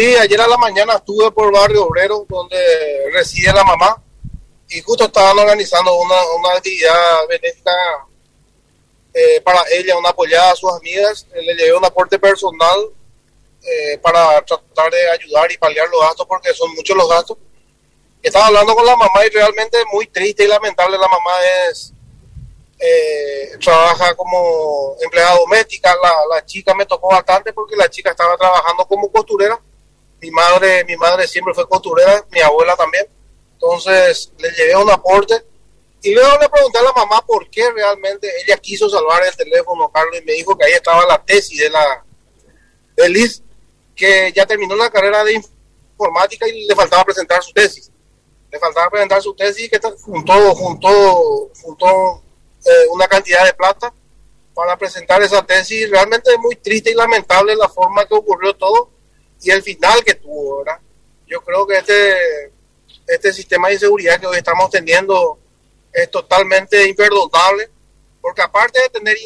Sí, ayer a la mañana estuve por Barrio Obrero, donde reside la mamá, y justo estaban organizando una, una actividad benéfica eh, para ella, una apoyada a sus amigas. Eh, le llevé un aporte personal eh, para tratar de ayudar y paliar los gastos, porque son muchos los gastos. Estaba hablando con la mamá y realmente muy triste y lamentable. La mamá es trabaja como empleada doméstica. La, la chica me tocó bastante porque la chica estaba trabajando como costurera. Mi madre, mi madre siempre fue costurera, mi abuela también. Entonces le llevé un aporte y luego le pregunté a la mamá por qué realmente ella quiso salvar el teléfono, Carlos, y me dijo que ahí estaba la tesis de la de Liz, que ya terminó la carrera de informática y le faltaba presentar su tesis. Le faltaba presentar su tesis y que juntó, juntó, juntó eh, una cantidad de plata para presentar esa tesis. Realmente es muy triste y lamentable la forma que ocurrió todo y el final que tuvo, ¿verdad? Yo creo que este, este sistema de inseguridad que hoy estamos teniendo es totalmente imperdonable, porque aparte de tener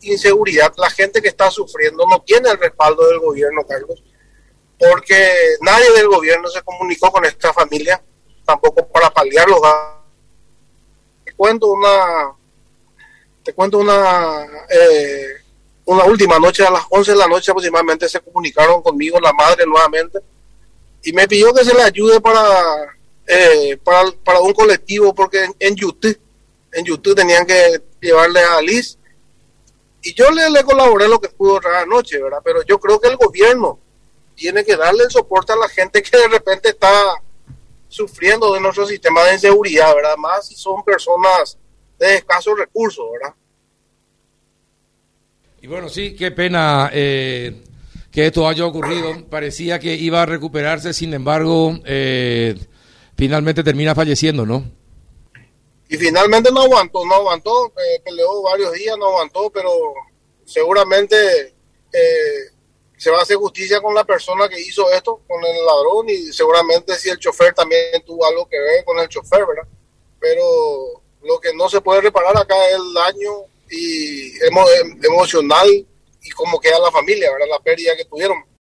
inseguridad, la gente que está sufriendo no tiene el respaldo del gobierno, Carlos, porque nadie del gobierno se comunicó con esta familia, tampoco para paliar los Te cuento una, te cuento una, eh, una última noche, a las 11 de la noche aproximadamente se comunicaron conmigo la madre nuevamente y me pidió que se le ayude para eh, para, para, un colectivo, porque en, YouTube, en YouTube tenían que llevarle a Liz. Y yo le, le colaboré lo que pudo otra noche, ¿verdad? Pero yo creo que el gobierno tiene que darle el soporte a la gente que de repente está sufriendo de nuestro sistema de inseguridad, ¿verdad? Más si son personas de escasos recursos, ¿verdad? Y bueno, sí, qué pena eh, que esto haya ocurrido. Parecía que iba a recuperarse, sin embargo, eh, finalmente termina falleciendo, ¿no? Y finalmente no aguantó, no aguantó, eh, peleó varios días, no aguantó, pero seguramente se va a hacer justicia con la persona que hizo esto, con el ladrón, y seguramente si el chofer también tuvo algo que ver con el chofer, ¿verdad? Pero lo que no se puede reparar acá es el daño y emo emocional y cómo queda la familia, ¿verdad? La pérdida que tuvieron.